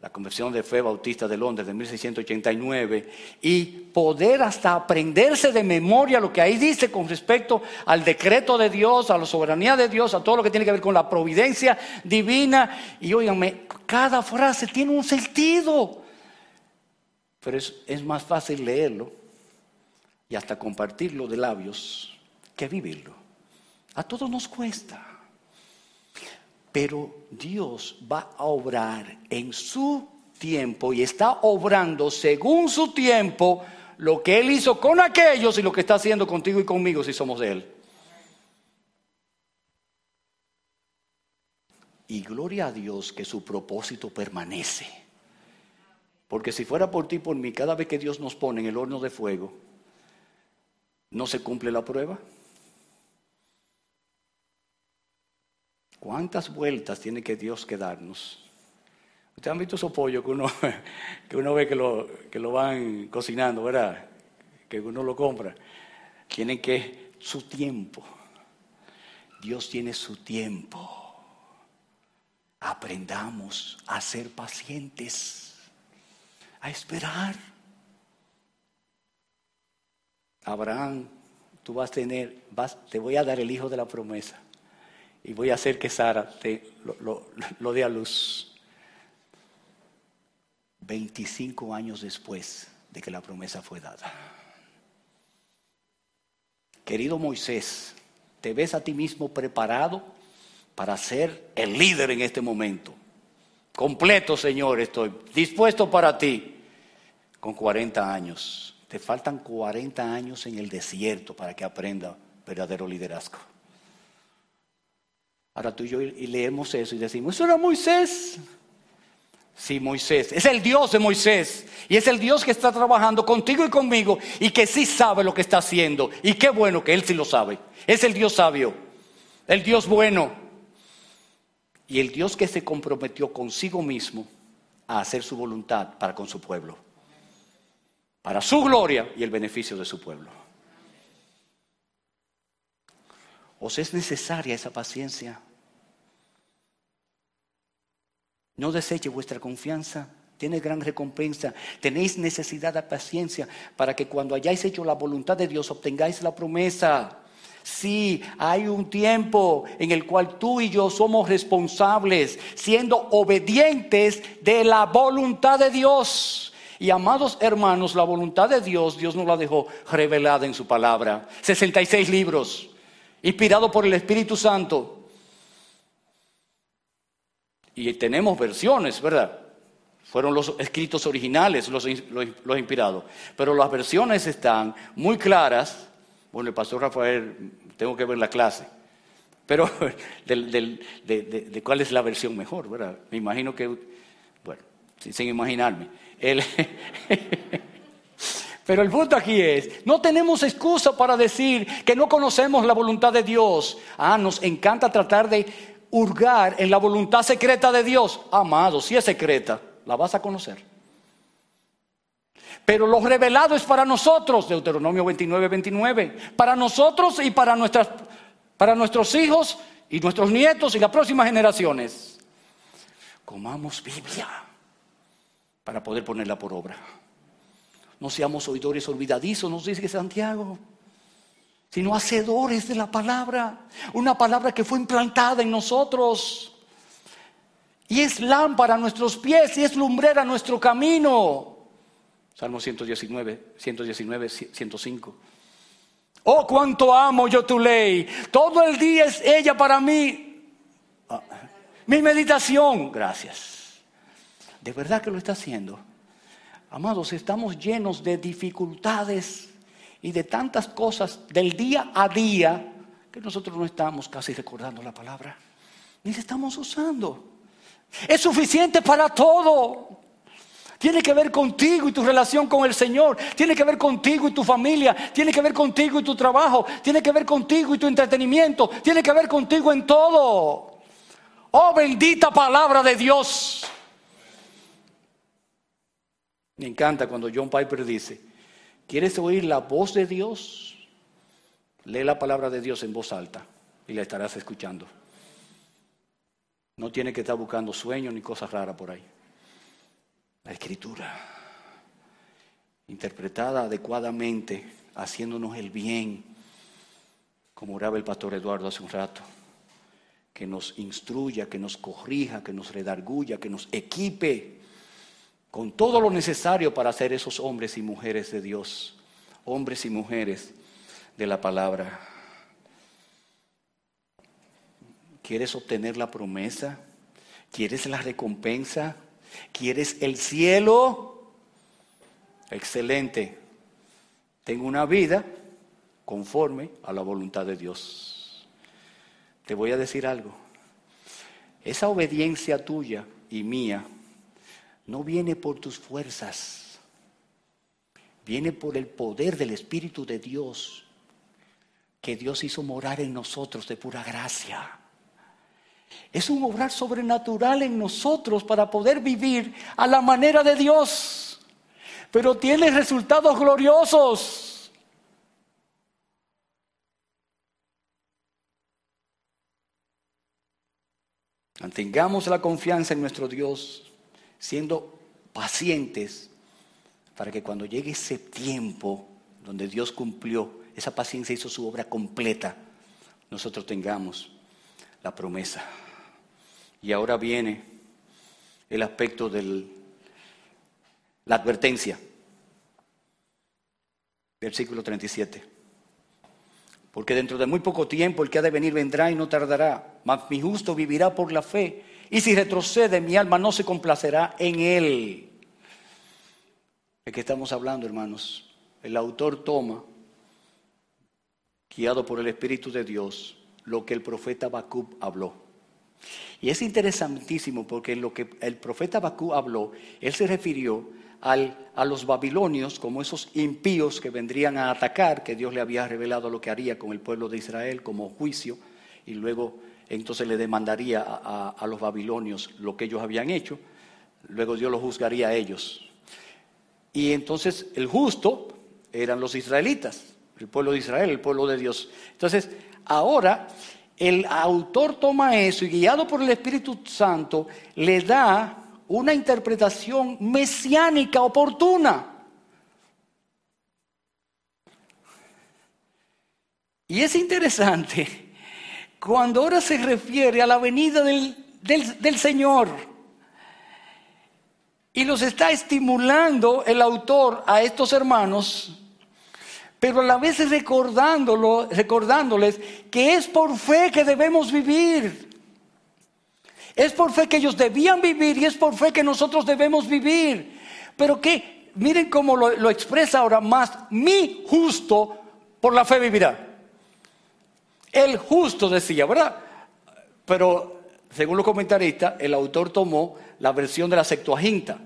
la Conversión de Fe Bautista de Londres de 1689, y poder hasta aprenderse de memoria lo que ahí dice con respecto al decreto de Dios, a la soberanía de Dios, a todo lo que tiene que ver con la providencia divina. Y óiganme, cada frase tiene un sentido, pero es, es más fácil leerlo y hasta compartirlo de labios que vivirlo. A todos nos cuesta. Pero Dios va a obrar en su tiempo y está obrando según su tiempo lo que Él hizo con aquellos y lo que está haciendo contigo y conmigo si somos de Él. Y gloria a Dios que su propósito permanece. Porque si fuera por ti, por mí, cada vez que Dios nos pone en el horno de fuego, ¿no se cumple la prueba? ¿Cuántas vueltas tiene que Dios que darnos? Ustedes han visto esos pollos que uno, [LAUGHS] que uno ve que lo, que lo van cocinando, ¿verdad? Que uno lo compra. Tienen que su tiempo. Dios tiene su tiempo. Aprendamos a ser pacientes, a esperar. Abraham, tú vas a tener, vas, te voy a dar el hijo de la promesa y voy a hacer que Sara te, lo, dé a luz. 25 años después de que la promesa fue dada. Querido Moisés, ¿te ves a ti mismo preparado para ser el líder en este momento? Completo, Señor, estoy dispuesto para ti con 40 años. Te faltan 40 años en el desierto para que aprenda verdadero liderazgo. Ahora tú y yo y leemos eso y decimos, eso era Moisés. Sí, Moisés. Es el Dios de Moisés. Y es el Dios que está trabajando contigo y conmigo y que sí sabe lo que está haciendo. Y qué bueno que Él sí lo sabe. Es el Dios sabio. El Dios bueno. Y el Dios que se comprometió consigo mismo a hacer su voluntad para con su pueblo. Para su gloria y el beneficio de su pueblo. ¿Os es necesaria esa paciencia? No deseche vuestra confianza. Tiene gran recompensa. Tenéis necesidad de paciencia para que cuando hayáis hecho la voluntad de Dios obtengáis la promesa. Sí, hay un tiempo en el cual tú y yo somos responsables, siendo obedientes de la voluntad de Dios. Y amados hermanos, la voluntad de Dios, Dios nos la dejó revelada en su palabra. 66 libros, inspirado por el Espíritu Santo. Y tenemos versiones, ¿verdad? Fueron los escritos originales, los, inspirados. Pero las versiones están muy claras. Bueno, el pastor Rafael, tengo que ver la clase. Pero [LAUGHS] de, cuál es la versión mejor, ¿verdad? Me imagino que, bueno, sin, imaginarme. [LAUGHS] Pero el punto aquí es, no tenemos excusa para decir que no conocemos la voluntad de Dios. Ah, nos encanta tratar de hurgar en la voluntad secreta de Dios, amado, si es secreta, la vas a conocer. Pero lo revelado es para nosotros, Deuteronomio 29, 29, para nosotros y para, nuestras, para nuestros hijos y nuestros nietos y las próximas generaciones. Comamos Biblia para poder ponerla por obra. No seamos oidores olvidadizos, nos dice Santiago sino hacedores de la palabra. Una palabra que fue implantada en nosotros. Y es lámpara a nuestros pies y es lumbrera a nuestro camino. Salmo 119, 119, 105. Oh, cuánto amo yo tu ley. Todo el día es ella para mí. Ah, mi meditación. Gracias. De verdad que lo está haciendo. Amados, estamos llenos de dificultades y de tantas cosas del día a día que nosotros no estamos casi recordando la palabra, ni la estamos usando. Es suficiente para todo. Tiene que ver contigo y tu relación con el Señor. Tiene que ver contigo y tu familia. Tiene que ver contigo y tu trabajo. Tiene que ver contigo y tu entretenimiento. Tiene que ver contigo en todo. Oh bendita palabra de Dios. Me encanta cuando John Piper dice, ¿quieres oír la voz de Dios? Lee la palabra de Dios en voz alta y la estarás escuchando. No tiene que estar buscando sueños ni cosas raras por ahí. La escritura, interpretada adecuadamente, haciéndonos el bien, como oraba el pastor Eduardo hace un rato, que nos instruya, que nos corrija, que nos redarguya, que nos equipe con todo lo necesario para ser esos hombres y mujeres de Dios, hombres y mujeres de la palabra. ¿Quieres obtener la promesa? ¿Quieres la recompensa? ¿Quieres el cielo? Excelente. Tengo una vida conforme a la voluntad de Dios. Te voy a decir algo. Esa obediencia tuya y mía no viene por tus fuerzas, viene por el poder del Espíritu de Dios que Dios hizo morar en nosotros de pura gracia. Es un obrar sobrenatural en nosotros para poder vivir a la manera de Dios. Pero tiene resultados gloriosos. Mantengamos la confianza en nuestro Dios, siendo pacientes, para que cuando llegue ese tiempo donde Dios cumplió esa paciencia hizo su obra completa, nosotros tengamos la promesa. Y ahora viene el aspecto de la advertencia. Versículo 37. Porque dentro de muy poco tiempo el que ha de venir vendrá y no tardará, mas mi justo vivirá por la fe. Y si retrocede, mi alma no se complacerá en él. ¿De qué estamos hablando, hermanos? El autor toma guiado por el Espíritu de Dios, lo que el profeta Bacub habló. Y es interesantísimo porque lo que el profeta Bacub habló, él se refirió a los babilonios como esos impíos que vendrían a atacar, que Dios le había revelado lo que haría con el pueblo de Israel como juicio, y luego entonces le demandaría a, los babilonios lo que ellos habían hecho, luego Dios lo juzgaría a ellos. Y entonces el justo eran los israelitas, el pueblo de Israel, el pueblo de Dios. Entonces, ahora el autor toma eso y guiado por el Espíritu Santo le da una interpretación mesiánica oportuna. Y es interesante cuando ahora se refiere a la venida del, del Señor. Y los está estimulando el autor a estos hermanos pero a la vez recordándolo, recordándoles que es por fe que debemos vivir. Es por fe que ellos debían vivir y es por fe que nosotros debemos vivir. Pero que, miren cómo lo, lo expresa ahora más, mi justo por la fe vivirá. El justo decía, ¿verdad? Pero según los comentaristas, el autor tomó la versión de la Septuaginta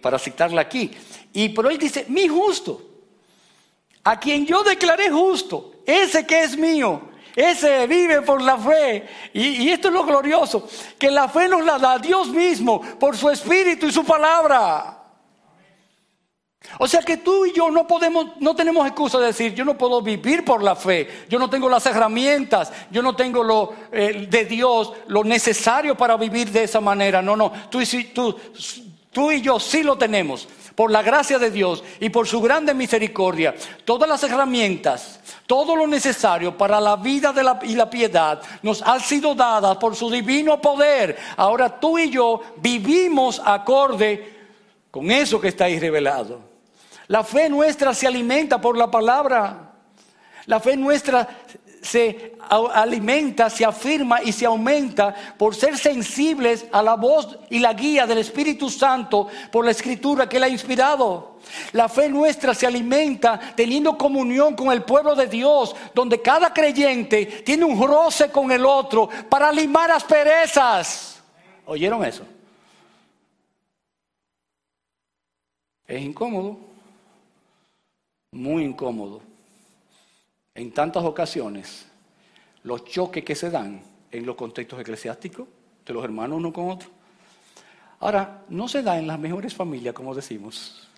para citarla aquí. Y pero él dice, mi justo a quien yo declaré justo, ese que es mío, ese vive por la fe. Y, esto es lo glorioso, que la fe nos la da Dios mismo por su espíritu y su palabra. O sea que tú y yo no podemos, no tenemos excusa de decir, yo no puedo vivir por la fe, yo no tengo las herramientas, yo no tengo lo eh, de Dios, lo necesario para vivir de esa manera. No, no, tú, tú, tú y yo sí lo tenemos por la gracia de Dios y por su grande misericordia, todas las herramientas, todo lo necesario para la vida y la piedad nos han sido dadas por su divino poder. Ahora tú y yo vivimos acorde con eso que está ahí revelado. La fe nuestra se alimenta por la palabra. La fe nuestra se alimenta, se afirma y se aumenta por ser sensibles a la voz y la guía del Espíritu Santo por la escritura que Él ha inspirado. La fe nuestra se alimenta teniendo comunión con el pueblo de Dios, donde cada creyente tiene un roce con el otro para limar asperezas. ¿Oyeron eso? Es incómodo, muy incómodo en tantas ocasiones los choques que se dan en los contextos eclesiásticos de los hermanos uno con otro. Ahora, no se da en las mejores familias, como decimos.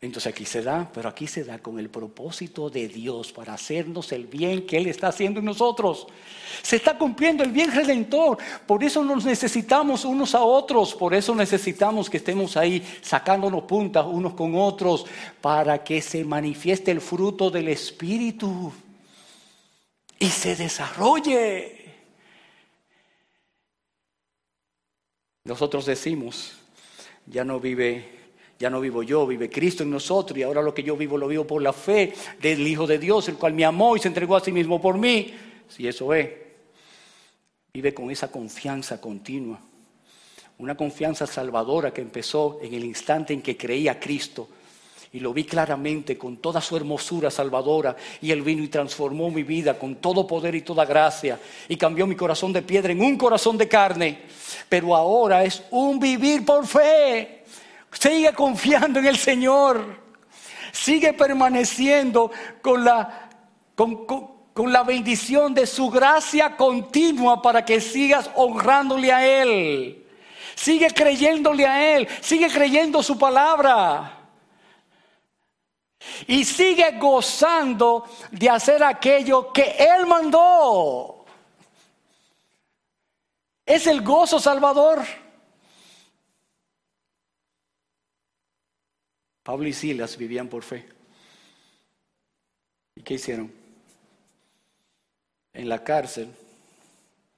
Entonces aquí se da, pero aquí se da con el propósito de Dios para hacernos el bien que Él está haciendo en nosotros. Se está cumpliendo el bien redentor. Por eso nos necesitamos unos a otros. Por eso necesitamos que estemos ahí sacándonos puntas unos con otros para que se manifieste el fruto del Espíritu y se desarrolle. Nosotros decimos, ya no vive ya no vivo yo, vive Cristo en nosotros y ahora lo que yo vivo lo vivo por la fe del Hijo de Dios, el cual me amó y se entregó a sí mismo por mí. Si eso es, vive con esa confianza continua, una confianza salvadora que empezó en el instante en que creía a Cristo. Y lo vi claramente con toda su hermosura salvadora. Y Él vino y transformó mi vida con todo poder y toda gracia. Y cambió mi corazón de piedra en un corazón de carne. Pero ahora es un vivir por fe Sigue confiando en el Señor. Sigue permaneciendo con la, con, la bendición de su gracia continua para que sigas honrándole a Él. Sigue creyéndole a Él. Sigue creyendo su palabra. Y sigue gozando de hacer aquello que Él mandó. Es el gozo salvador. Pablo y Silas vivían por fe. ¿Y qué hicieron? En la cárcel,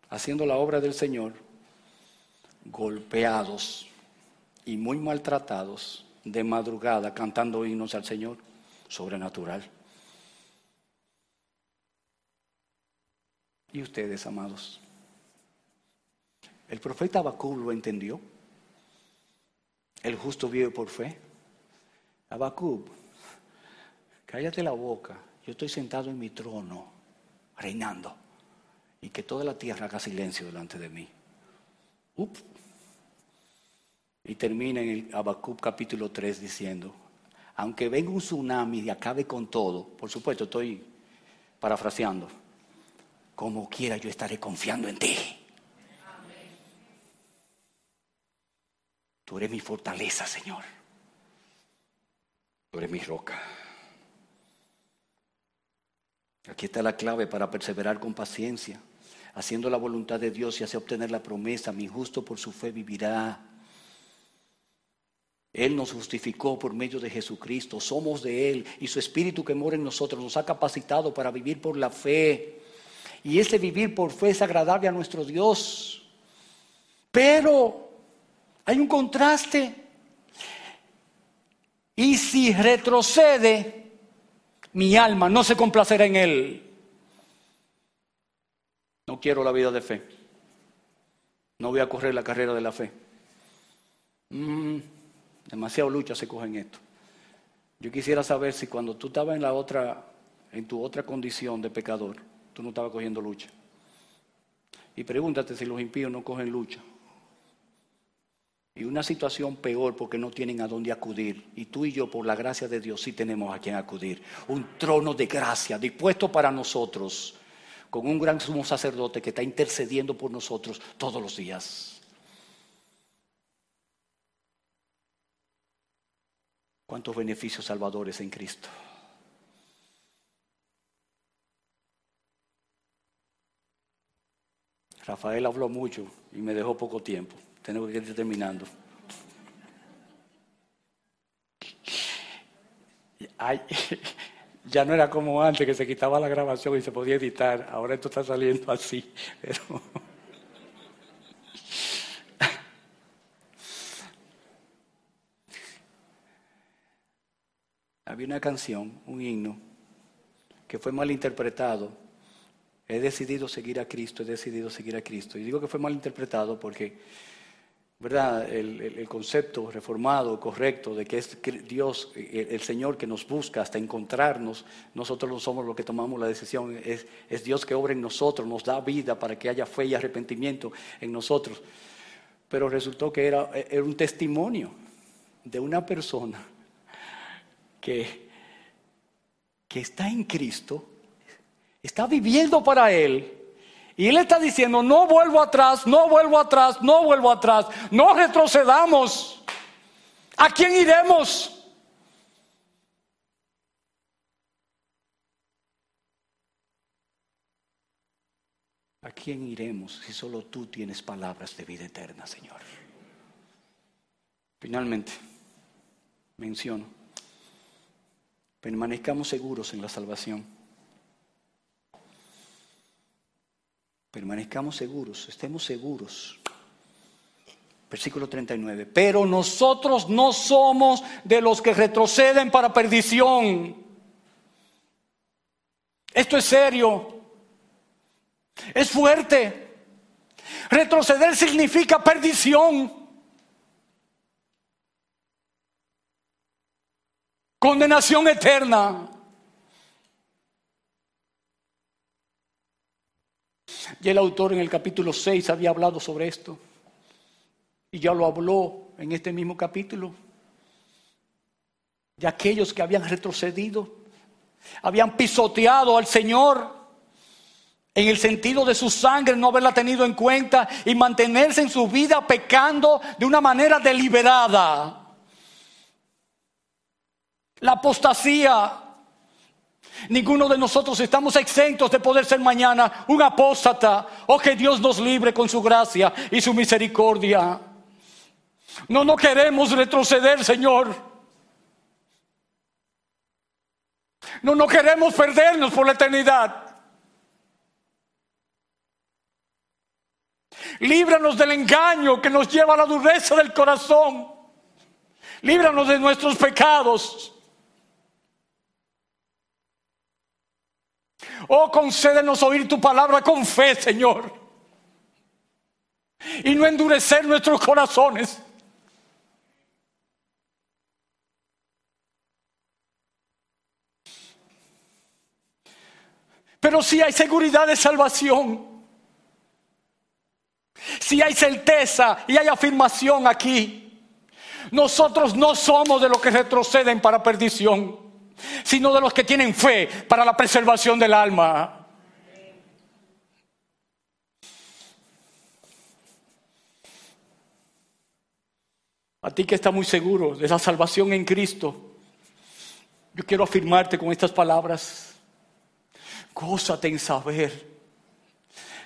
haciendo la obra del Señor, golpeados y muy maltratados, de madrugada cantando himnos al Señor, sobrenatural. ¿Y ustedes, amados? El profeta Habacuc lo entendió. El justo vive por fe. Abacub, cállate la boca. Yo estoy sentado en mi trono, reinando. Y que toda la tierra haga silencio delante de mí. Y termina en el Abacub capítulo 3 diciendo, aunque venga un tsunami y acabe con todo, por supuesto estoy parafraseando, como quiera yo estaré confiando en ti. Tú eres mi fortaleza, Señor. Tú eres mi roca. Aquí está la clave para perseverar con paciencia, haciendo la voluntad de Dios y así obtener la promesa, mi justo por su fe vivirá. Él nos justificó por medio de Jesucristo, somos de Él y su Espíritu que mora en nosotros nos ha capacitado para vivir por la fe. Y ese vivir por fe es agradable a nuestro Dios. Pero hay un contraste. Y si retrocede, mi alma no se complacerá en él. No quiero la vida de fe. No voy a correr la carrera de la fe. Mm, demasiado lucha se coge en esto. Yo quisiera saber si cuando tú estabas en la otra, en tu otra condición de pecador, tú no estabas cogiendo lucha. Y pregúntate si los impíos no cogen lucha y una situación peor porque no tienen a dónde acudir. Y tú y yo, por la gracia de Dios, sí tenemos a quien acudir. Un trono de gracia dispuesto para nosotros, con un gran sumo sacerdote que está intercediendo por nosotros todos los días. ¿Cuántos beneficios salvadores en Cristo? Rafael habló mucho y me dejó poco tiempo. Tengo que ir terminando. [LAUGHS] ya no era como antes que se quitaba la grabación y se podía editar. Ahora esto está saliendo así. [LAUGHS] [LAUGHS] Había una canción, un himno, que fue mal interpretado. He decidido seguir a Cristo, he decidido seguir a Cristo. Y digo que fue mal interpretado porque ¿verdad? El, concepto reformado, correcto, de que es Dios, el, Señor que nos busca hasta encontrarnos, nosotros no somos los que tomamos la decisión, es, es, Dios que obra en nosotros, nos da vida para que haya fe y arrepentimiento en nosotros. Pero resultó que era, era un testimonio de una persona que, que está en Cristo, está viviendo para Él Y él está diciendo, no vuelvo atrás, no vuelvo atrás, no vuelvo atrás, no retrocedamos. ¿A quién iremos? ¿A quién iremos si solo tú tienes palabras de vida eterna, Señor? Finalmente, menciono, permanezcamos seguros en la salvación. Permanezcamos seguros, estemos seguros. Versículo 39. Pero nosotros no somos de los que retroceden para perdición. Esto es serio. Es fuerte. Retroceder significa perdición. Condenación eterna. Y el autor en el capítulo 6 había hablado sobre esto. Y ya lo habló en este mismo capítulo. De aquellos que habían retrocedido, habían pisoteado al Señor en el sentido de su sangre, no haberla tenido en cuenta y mantenerse en su vida pecando de una manera deliberada. La apostasía. Ninguno de nosotros estamos exentos de poder ser mañana un apóstata. Oh, que Dios nos libre con su gracia y su misericordia. No, no queremos retroceder, Señor. No, no queremos perdernos por la eternidad. Líbranos del engaño que nos lleva a la dureza del corazón. Líbranos de nuestros pecados. Oh, concédenos oír tu palabra con fe, Señor. Y no endurecer nuestros corazones. Pero si hay seguridad de salvación si hay certeza y hay afirmación aquí, nosotros no somos de los que retroceden para perdición, sino de los que tienen fe para la preservación del alma. A ti que estás muy seguro de la salvación en Cristo, yo quiero afirmarte con estas palabras. Gózate en saber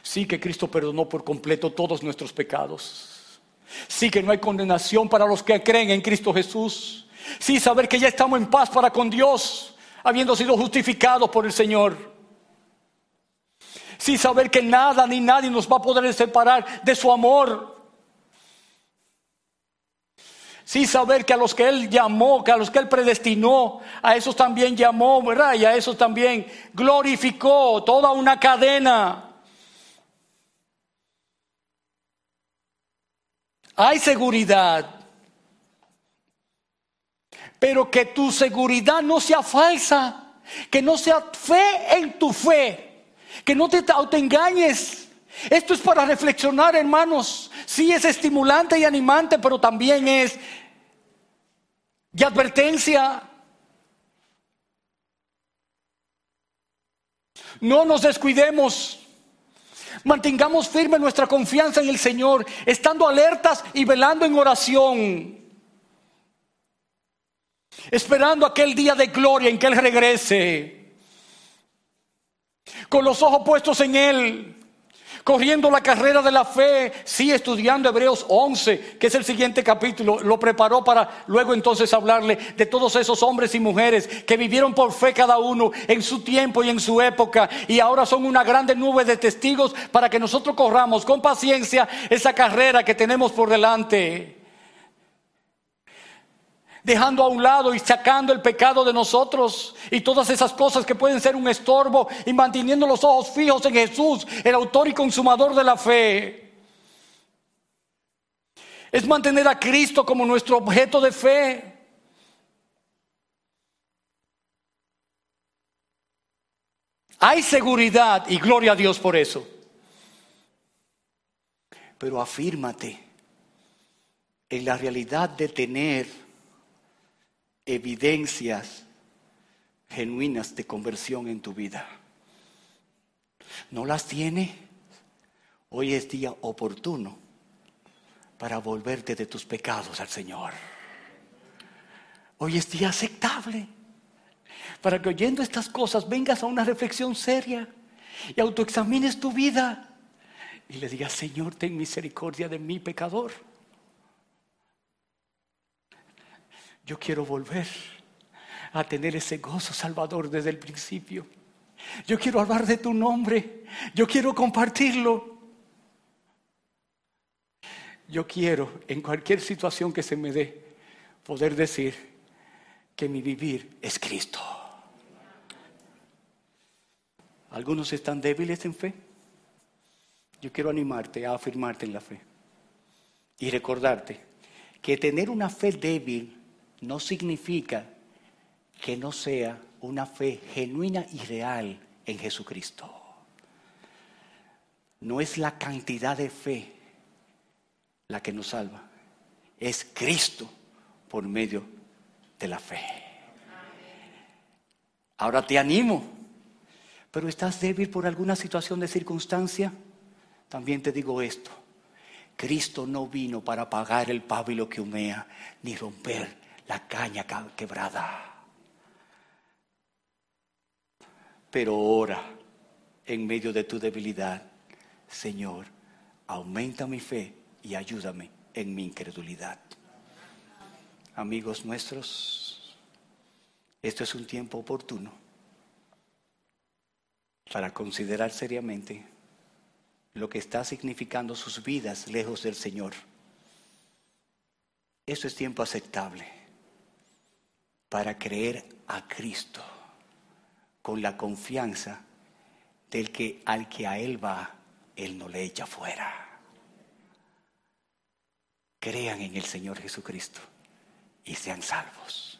Sí que Cristo perdonó por completo todos nuestros pecados. Sí que no hay condenación para los que creen en Cristo Jesús. Sí saber que ya estamos en paz para con Dios, habiendo sido justificados por el Señor. Sí saber que nada ni nadie nos va a poder separar de su amor. Sí saber que a los que Él llamó, que a los que Él predestinó, a esos también llamó, ¿verdad? Y a esos también glorificó toda una cadena. Hay seguridad. Pero que tu seguridad no sea falsa. Que no sea fe en tu fe. Que no te autoengañes. Esto es para reflexionar, hermanos. Sí es estimulante y animante, pero también es de advertencia. No nos descuidemos. Mantengamos firme nuestra confianza en el Señor, estando alertas y velando en oración. Esperando aquel día de gloria en que Él regrese. Con los ojos puestos en Él corriendo la carrera de la fe, sí estudiando Hebreos 11, que es el siguiente capítulo, lo preparó para luego entonces hablarle de todos esos hombres y mujeres que vivieron por fe cada uno en su tiempo y en su época y ahora son una grande nube de testigos para que nosotros corramos con paciencia esa carrera que tenemos por delante dejando a un lado y sacando el pecado de nosotros y todas esas cosas que pueden ser un estorbo y manteniendo los ojos fijos en Jesús, el autor y consumador de la fe. Es mantener a Cristo como nuestro objeto de fe. Hay seguridad y gloria a Dios por eso. Pero afírmate en la realidad de tener evidencias genuinas de conversión en tu vida. ¿No las tiene? Hoy es día oportuno para volverte de tus pecados al Señor. Hoy es día aceptable para que oyendo estas cosas vengas a una reflexión seria y autoexamines tu vida y le digas, Señor, ten misericordia de mi pecador. Yo quiero volver a tener ese gozo salvador desde el principio. Yo quiero hablar de tu nombre. Yo quiero compartirlo. Yo quiero, en cualquier situación que se me dé, poder decir que mi vivir es Cristo. Algunos están débiles en fe. Yo quiero animarte a afirmarte en la fe y recordarte que tener una fe débil no significa que no sea una fe genuina y real en Jesucristo. No es la cantidad de fe la que nos salva, es Cristo por medio de la fe. Ahora te animo, pero estás débil por alguna situación de circunstancia, también te digo esto. Cristo no vino para apagar el pábilo que humea, ni romper la caña quebrada. Pero ora en medio de tu debilidad, Señor, aumenta mi fe y ayúdame en mi incredulidad. Amigos nuestros, esto es un tiempo oportuno para considerar seriamente lo que está significando sus vidas lejos del Señor. Eso es tiempo aceptable para creer a Cristo con la confianza del que al que a Él va, Él no le echa fuera. Crean en el Señor Jesucristo y sean salvos.